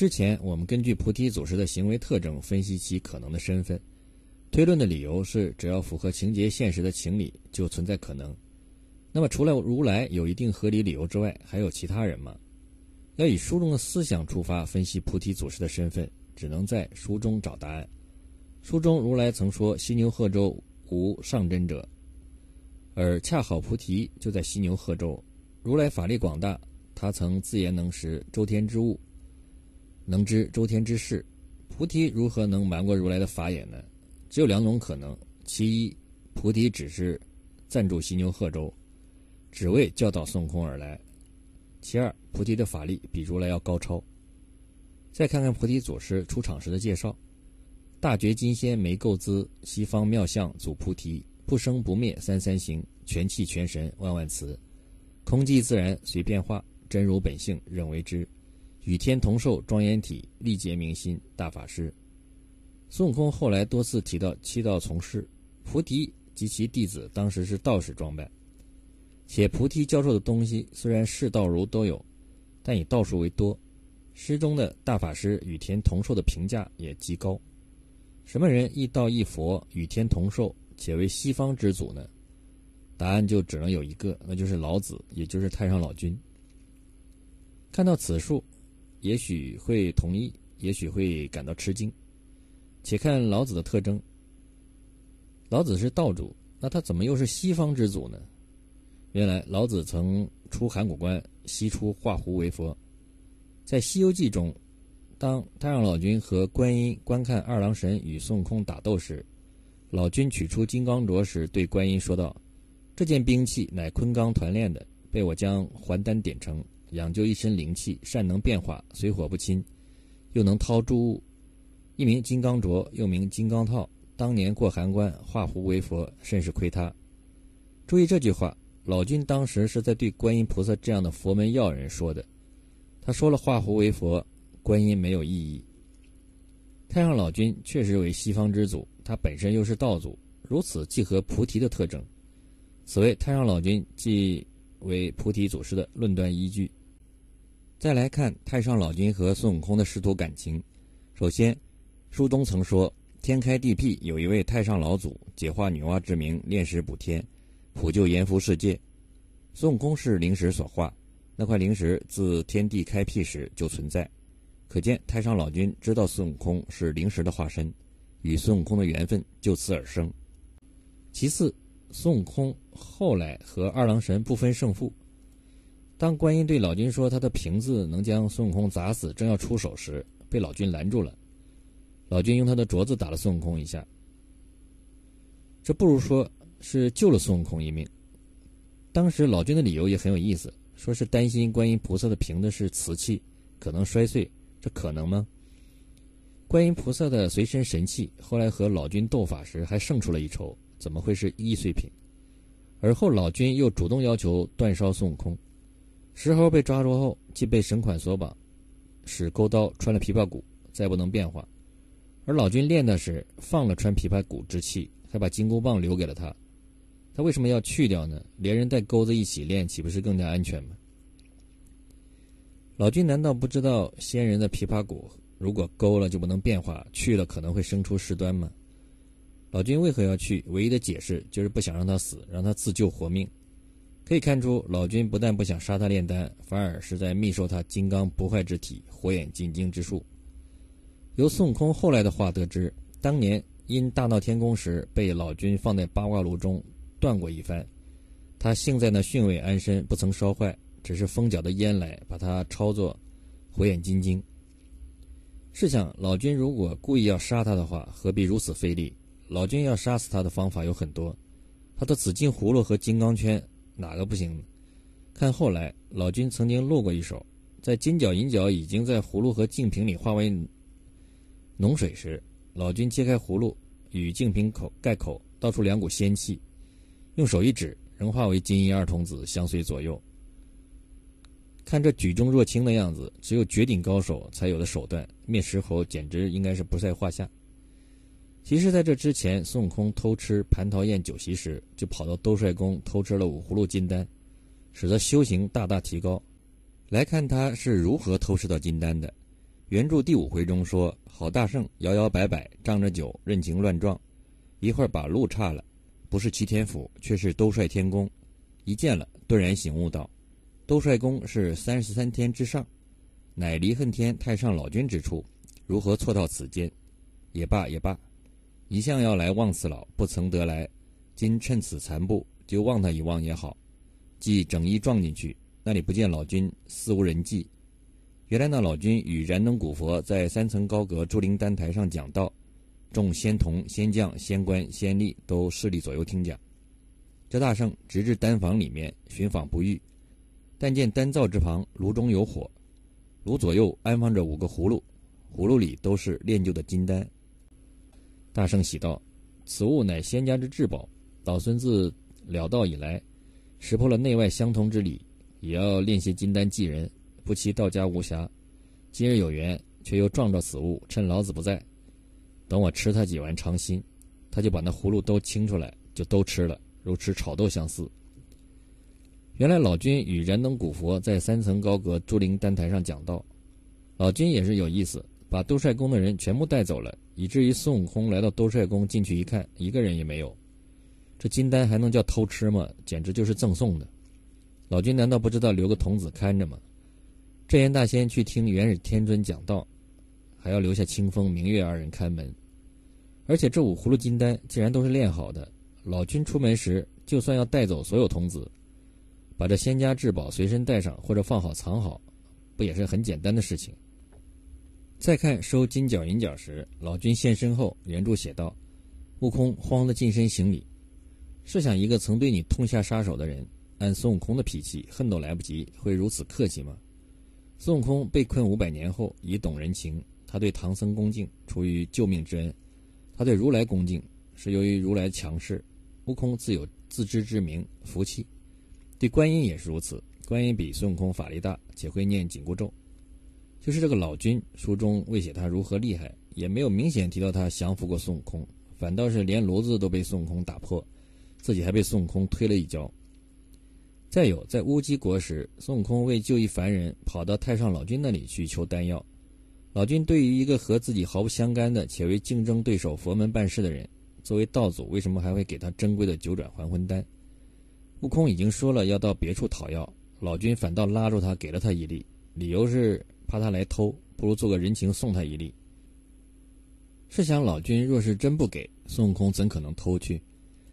之前我们根据菩提祖师的行为特征分析其可能的身份，推论的理由是，只要符合情节现实的情理，就存在可能。那么，除了如来有一定合理理由之外，还有其他人吗？要以书中的思想出发分析菩提祖师的身份，只能在书中找答案。书中如来曾说：“犀牛贺州无上真者。”而恰好菩提就在犀牛贺州。如来法力广大，他曾自言能识周天之物。能知周天之事，菩提如何能瞒过如来的法眼呢？只有两种可能：其一，菩提只是暂住犀牛贺州，只为教导孙悟空而来；其二，菩提的法力比如来要高超。再看看菩提祖师出场时的介绍：大觉金仙没构资，西方妙相祖菩提，不生不灭三三行，全气全神万万慈，空寂自然随变化，真如本性任为之。与天同寿，庄严体，历劫明心，大法师。孙悟空后来多次提到七道从师，菩提及其弟子当时是道士装扮，且菩提教授的东西虽然是道儒都有，但以道术为多。诗中的大法师与天同寿的评价也极高。什么人一道一佛，与天同寿，且为西方之祖呢？答案就只能有一个，那就是老子，也就是太上老君。看到此处。也许会同意，也许会感到吃惊。且看老子的特征。老子是道主，那他怎么又是西方之祖呢？原来老子曾出函谷关，西出化胡为佛。在《西游记》中，当太上老君和观音观看二郎神与孙悟空打斗时，老君取出金刚镯时，对观音说道：“这件兵器乃昆冈团练的，被我将还丹点成。”养就一身灵气，善能变化，水火不侵，又能掏诸物，一名金刚镯，又名金刚套。当年过函关，化胡为佛，甚是亏他。注意这句话，老君当时是在对观音菩萨这样的佛门要人说的。他说了化胡为佛，观音没有异议。太上老君确实为西方之祖，他本身又是道祖，如此既合菩提的特征，此为太上老君即为菩提祖师的论断依据。再来看太上老君和孙悟空的师徒感情。首先，书中曾说：“天开地辟，有一位太上老祖，解化女娲之名，炼石补天，普救阎浮世界。”孙悟空是灵石所化，那块灵石自天地开辟时就存在，可见太上老君知道孙悟空是灵石的化身，与孙悟空的缘分就此而生。其次，孙悟空后来和二郎神不分胜负。当观音对老君说他的瓶子能将孙悟空砸死，正要出手时，被老君拦住了。老君用他的镯子打了孙悟空一下，这不如说是救了孙悟空一命。当时老君的理由也很有意思，说是担心观音菩萨的瓶子是瓷器，可能摔碎，这可能吗？观音菩萨的随身神器后来和老君斗法时还胜出了一筹，怎么会是易碎品？而后老君又主动要求断烧孙悟空。石猴被抓住后，即被绳款索绑，使钩刀穿了琵琶骨，再不能变化。而老君练的是放了穿琵琶骨之气，还把金箍棒留给了他。他为什么要去掉呢？连人带钩子一起练，岂不是更加安全吗？老君难道不知道仙人的琵琶骨如果勾了就不能变化，去了可能会生出事端吗？老君为何要去？唯一的解释就是不想让他死，让他自救活命。可以看出，老君不但不想杀他炼丹，反而是在密授他金刚不坏之体、火眼金睛之术。由孙悟空后来的话得知，当年因大闹天宫时被老君放在八卦炉中断过一番，他幸在那巽位安身，不曾烧坏，只是风搅的烟来把他抄作火眼金睛。试想，老君如果故意要杀他的话，何必如此费力？老君要杀死他的方法有很多，他的紫金葫芦和金刚圈。哪个不行？看后来，老君曾经露过一手，在金角银角已经在葫芦和净瓶里化为脓水时，老君揭开葫芦，与净瓶口盖口，倒出两股仙气，用手一指，仍化为金银二童子相随左右。看这举重若轻的样子，只有绝顶高手才有的手段，灭石猴简直应该是不在话下。其实，在这之前，孙悟空偷吃蟠桃宴酒席时，就跑到兜率宫偷吃了五葫芦金丹，使得修行大大提高。来看他是如何偷吃到金丹的。原著第五回中说：“郝大圣摇摇摆摆，仗着酒，任情乱撞，一会儿把路岔了，不是齐天府，却是兜率天宫。一见了，顿然醒悟道：兜率宫是三十三天之上，乃离恨天太上老君之处，如何错到此间？也罢也罢，一向要来望此老，不曾得来，今趁此残步，就望他一望也好。即整衣撞进去，那里不见老君，似无人迹。”原来那老君与燃灯古佛在三层高阁朱灵丹台上讲道，众仙童、仙将、仙官、仙吏都势力左右听讲。这大圣直至丹房里面寻访不遇，但见丹灶之旁炉中有火，炉左右安放着五个葫芦，葫芦里都是炼就的金丹。大圣喜道：“此物乃仙家之至宝，老孙自了道以来，识破了内外相通之理，也要炼些金丹济人。”不期道家无暇，今日有缘，却又撞着此物。趁老子不在，等我吃他几丸尝心，他就把那葫芦都清出来，就都吃了，如吃炒豆相似。原来老君与燃灯古佛在三层高阁朱灵丹台上讲道，老君也是有意思，把兜率宫的人全部带走了，以至于孙悟空来到兜率宫进去一看，一个人也没有。这金丹还能叫偷吃吗？简直就是赠送的。老君难道不知道留个童子看着吗？镇元大仙去听元始天尊讲道，还要留下清风、明月二人看门。而且这五葫芦金丹既然都是炼好的，老君出门时就算要带走所有童子，把这仙家至宝随身带上或者放好藏好，不也是很简单的事情？再看收金角银角时，老君现身后，原著写道：“悟空慌得近身行礼。试想，一个曾对你痛下杀手的人，按孙悟空的脾气，恨都来不及，会如此客气吗？”孙悟空被困五百年后，已懂人情。他对唐僧恭敬，出于救命之恩；他对如来恭敬，是由于如来强势。悟空自有自知之明，福气。对观音也是如此，观音比孙悟空法力大，且会念紧箍咒。就是这个老君，书中未写他如何厉害，也没有明显提到他降服过孙悟空，反倒是连炉子都被孙悟空打破，自己还被孙悟空推了一跤。再有，在乌鸡国时，孙悟空为救一凡人，跑到太上老君那里去求丹药。老君对于一个和自己毫不相干的且为竞争对手佛门办事的人，作为道祖，为什么还会给他珍贵的九转还魂丹？悟空已经说了要到别处讨药，老君反倒拉住他，给了他一粒，理由是怕他来偷，不如做个人情送他一粒。试想，老君若是真不给，孙悟空怎可能偷去？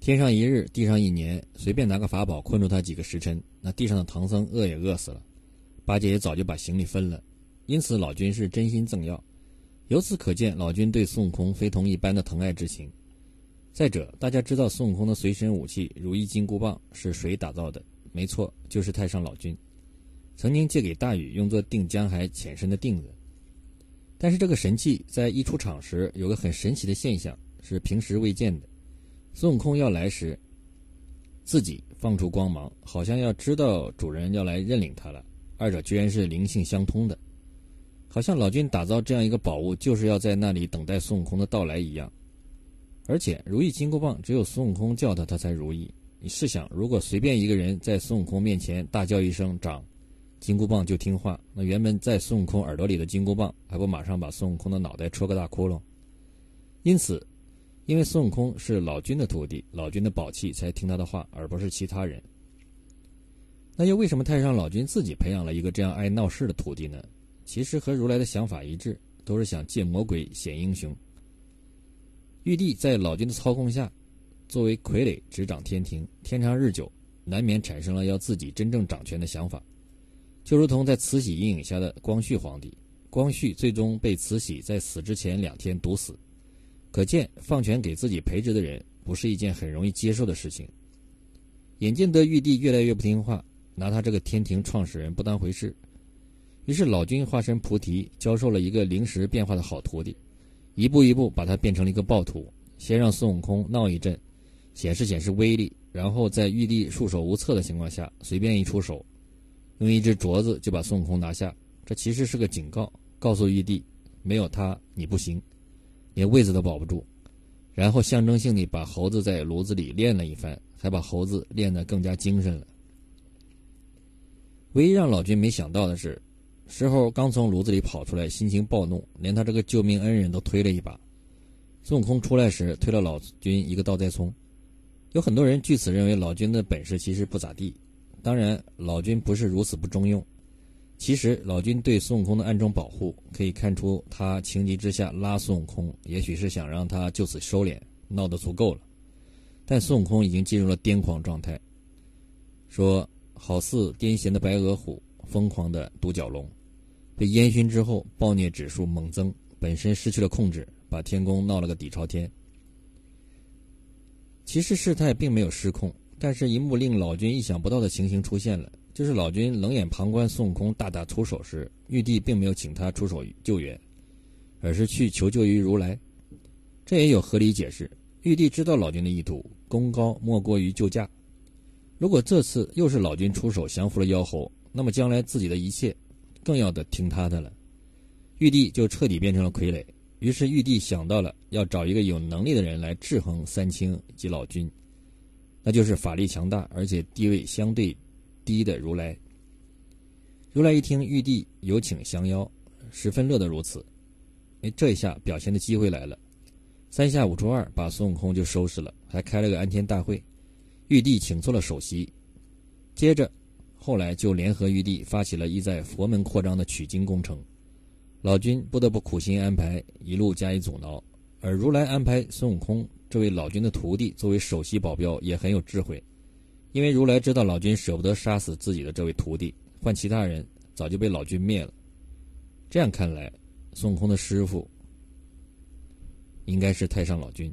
天上一日，地上一年，随便拿个法宝困住他几个时辰，那地上的唐僧饿也饿死了，八戒也早就把行李分了。因此，老君是真心赠药。由此可见，老君对孙悟空非同一般的疼爱之情。再者，大家知道孙悟空的随身武器如意金箍棒是谁打造的？没错，就是太上老君，曾经借给大禹用作定江海浅深的定子。但是这个神器在一出场时，有个很神奇的现象，是平时未见的。孙悟空要来时，自己放出光芒，好像要知道主人要来认领他了。二者居然是灵性相通的，好像老君打造这样一个宝物，就是要在那里等待孙悟空的到来一样。而且如意金箍棒只有孙悟空叫他，他才如意。你试想，如果随便一个人在孙悟空面前大叫一声“长”，金箍棒就听话，那原本在孙悟空耳朵里的金箍棒，还不马上把孙悟空的脑袋戳个大窟窿？因此。因为孙悟空是老君的徒弟，老君的宝器才听他的话，而不是其他人。那又为什么太上老君自己培养了一个这样爱闹事的徒弟呢？其实和如来的想法一致，都是想借魔鬼显英雄。玉帝在老君的操控下，作为傀儡执掌天庭，天长日久，难免产生了要自己真正掌权的想法。就如同在慈禧阴影下的光绪皇帝，光绪最终被慈禧在死之前两天毒死。可见，放权给自己培植的人不是一件很容易接受的事情。眼见得玉帝越来越不听话，拿他这个天庭创始人不当回事，于是老君化身菩提，教授了一个灵时变化的好徒弟，一步一步把他变成了一个暴徒。先让孙悟空闹一阵，显示显示威力，然后在玉帝束手无策的情况下，随便一出手，用一只镯子就把孙悟空拿下。这其实是个警告，告诉玉帝，没有他你不行。连位子都保不住，然后象征性地把猴子在炉子里练了一番，还把猴子练得更加精神了。唯一让老君没想到的是，石猴刚从炉子里跑出来，心情暴怒，连他这个救命恩人都推了一把。孙悟空出来时推了老君一个倒栽葱。有很多人据此认为老君的本事其实不咋地。当然，老君不是如此不中用。其实老君对孙悟空的暗中保护，可以看出他情急之下拉孙悟空，也许是想让他就此收敛，闹得足够了。但孙悟空已经进入了癫狂状态，说好似癫痫的白额虎，疯狂的独角龙，被烟熏之后暴虐指数猛增，本身失去了控制，把天宫闹了个底朝天。其实事态并没有失控，但是一幕令老君意想不到的情形出现了。就是老君冷眼旁观孙悟空大打出手时，玉帝并没有请他出手救援，而是去求救于如来。这也有合理解释。玉帝知道老君的意图，功高莫过于救驾。如果这次又是老君出手降服了妖猴，那么将来自己的一切更要得听他的了。玉帝就彻底变成了傀儡。于是玉帝想到了要找一个有能力的人来制衡三清及老君，那就是法力强大而且地位相对。低的如来，如来一听玉帝有请降妖，十分乐得如此。哎，这一下表现的机会来了，三下五除二把孙悟空就收拾了，还开了个安天大会。玉帝请错了首席，接着后来就联合玉帝发起了意在佛门扩张的取经工程。老君不得不苦心安排，一路加以阻挠。而如来安排孙悟空这位老君的徒弟作为首席保镖，也很有智慧。因为如来知道老君舍不得杀死自己的这位徒弟，换其他人早就被老君灭了。这样看来，孙悟空的师傅应该是太上老君。